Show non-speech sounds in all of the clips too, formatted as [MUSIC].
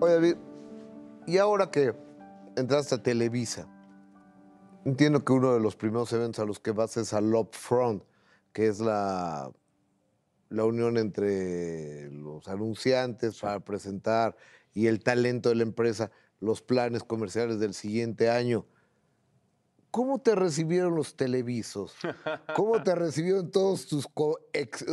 Oye, David, y ahora que entraste a Televisa, entiendo que uno de los primeros eventos a los que vas es al Upfront, que es la, la unión entre los anunciantes para presentar y el talento de la empresa, los planes comerciales del siguiente año. ¿Cómo te recibieron los televisos? ¿Cómo te recibieron todos tus ex,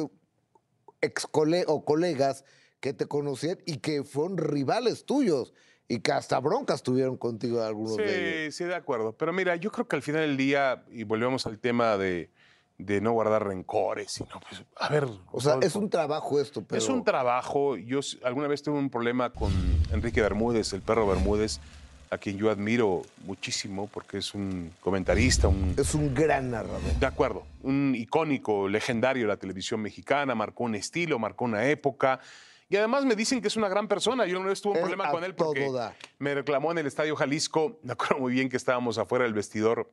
ex colegas que te conocían y que fueron rivales tuyos y que hasta broncas tuvieron contigo algunos de ellos? Sí, sí, de acuerdo. Pero mira, yo creo que al final del día, y volvemos al tema de, de no guardar rencores, sino pues, a ver. O sea, es un trabajo esto, pero... Es un trabajo. Yo alguna vez tuve un problema con Enrique Bermúdez, el perro Bermúdez, a quien yo admiro muchísimo porque es un comentarista, un, es un gran narrador. de acuerdo, un icónico, legendario de la televisión mexicana, marcó un estilo, marcó una época. Y además me dicen que es una gran persona. Yo una vez tuve un problema con él porque me reclamó en el Estadio Jalisco. Me acuerdo muy bien que estábamos afuera del vestidor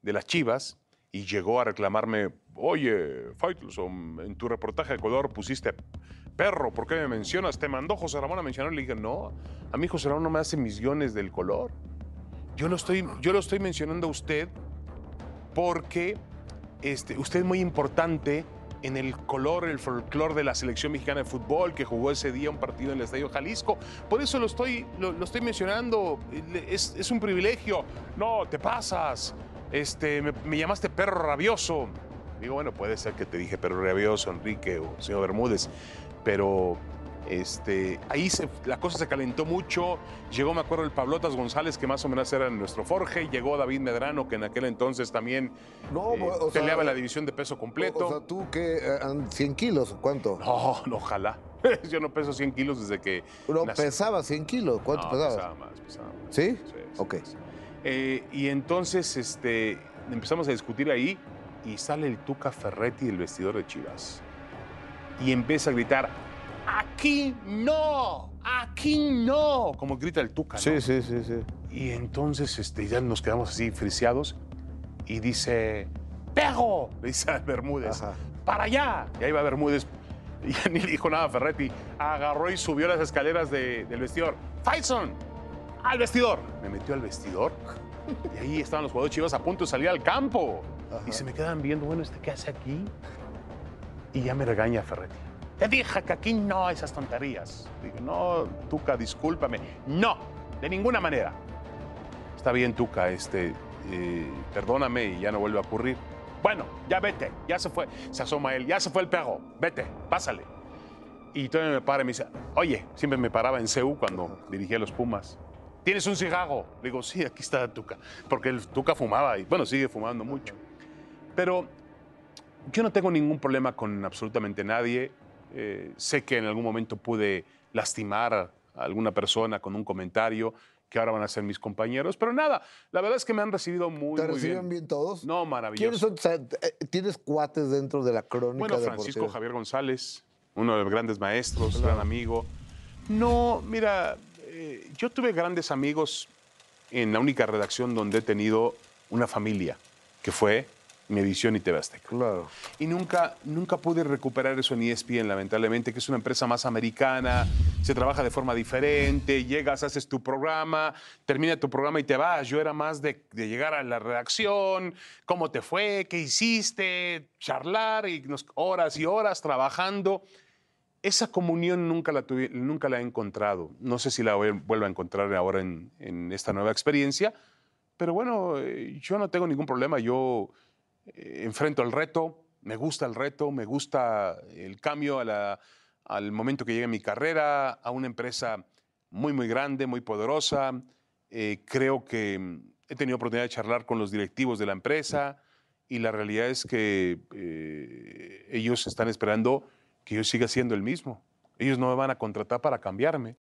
de las Chivas y llegó a reclamarme, oye, Faitelson, en tu reportaje de color pusiste perro, ¿por qué me mencionas? Te mandó José Ramón a mencionar. Le dije, no, a mí José Ramón no me hace mis guiones del color. Yo lo estoy, yo lo estoy mencionando a usted porque este, usted es muy importante en el color, el folclore de la selección mexicana de fútbol que jugó ese día un partido en el Estadio Jalisco. Por eso lo estoy, lo, estoy mencionando. Es, es un privilegio. No, te pasas. Este, me, me llamaste perro rabioso. Digo, bueno, puede ser que te dije perro rabioso, Enrique o señor Bermúdez, pero este, ahí se- la cosa se calentó mucho. Llegó, me acuerdo, el Pablotas González, que más o menos era nuestro Forge. Llegó David Medrano, que en aquel entonces también No, eh, o sea, peleaba en la división de peso completo. O sea, tú que 100 kilos, ¿cuánto? No, no, ojalá. [LAUGHS] Yo no peso 100 kilos desde que. No, nací. pesaba 100 kilos. ¿Cuánto No, pesabas? pesaba más, pesaba más. ¿Sí? Sí, sí, Ok. sí. Eh, y entonces este, empezamos a discutir ahí y sale el Tuca Ferretti del vestidor de Chivas. Y empieza a gritar: ¡Aquí no! ¡Aquí no! Como grita el Tuca. ¿no? Sí, sí, sí, sí. Y entonces este, ya nos quedamos así friseados y dice, ¡Pego! Le dice a Bermúdez, Ajá. ¡para allá! Y ahí va Bermúdez. Y ya [LAUGHS] ni le dijo nada a Ferretti. Agarró y subió las escaleras de- del vestidor. ¡Faison! ¡Al vestidor! Me metió al vestidor y ahí estaban los jugadores chivas a punto de salir al campo. Ajá. Y se me quedan viendo, bueno, ¿este qué hace aquí? Y ya me regaña Ferretti. Te dije que aquí no esas tonterías. Digo, no, Tuca, discúlpame. No, de ninguna manera. Está bien, Tuca, este, eh, perdóname y ya no vuelve a ocurrir. Bueno, ya vete, ya se fue. Se asoma él, ya se fue el perro, vete, pásale. Y todavía me para y me dice, oye, siempre me paraba en CEU cuando dirigía los Pumas. ¿Tienes un cigarro? Le digo, sí, aquí está Tuca. Porque el Tuca fumaba y, bueno, sigue fumando mucho. Pero yo no tengo ningún problema con absolutamente nadie. Eh, sé que en algún momento pude lastimar a alguna persona con un comentario que ahora van a ser mis compañeros, pero nada, la verdad es que me han recibido muy, ¿Te muy recibieron bien. bien todos? No, ¿Quiénes maravilloso. son? o sea, eh, ¿Tienes cuates dentro de la crónica Bueno, Francisco deportiva? Javier González, uno de los grandes maestros, Claro. gran amigo. No, mira, eh, yo tuve grandes amigos en la única redacción donde he tenido una familia, que fue Medición y TV Azteca. Claro. Y nunca, nunca pude recuperar eso en ESPN, lamentablemente, que es una empresa más americana, se trabaja de forma diferente, llegas, haces tu programa, termina tu programa y te vas. Yo era más de, de llegar a la redacción, cómo te fue, qué hiciste, charlar y nos- horas y horas trabajando. Esa comunión nunca la, tuve- nunca la he encontrado. No sé si la voy- vuelvo a encontrar ahora en, en esta nueva experiencia, pero bueno, eh, yo no tengo ningún problema. Yo eh, enfrento el reto, me gusta el reto, me gusta el cambio al momento que llegue mi carrera, a una empresa muy, muy grande, muy poderosa. Eh, creo que mm, he tenido oportunidad de charlar con los directivos de la empresa y la realidad es que eh, ellos están esperando que yo siga siendo el mismo. Ellos no me van a contratar para cambiarme.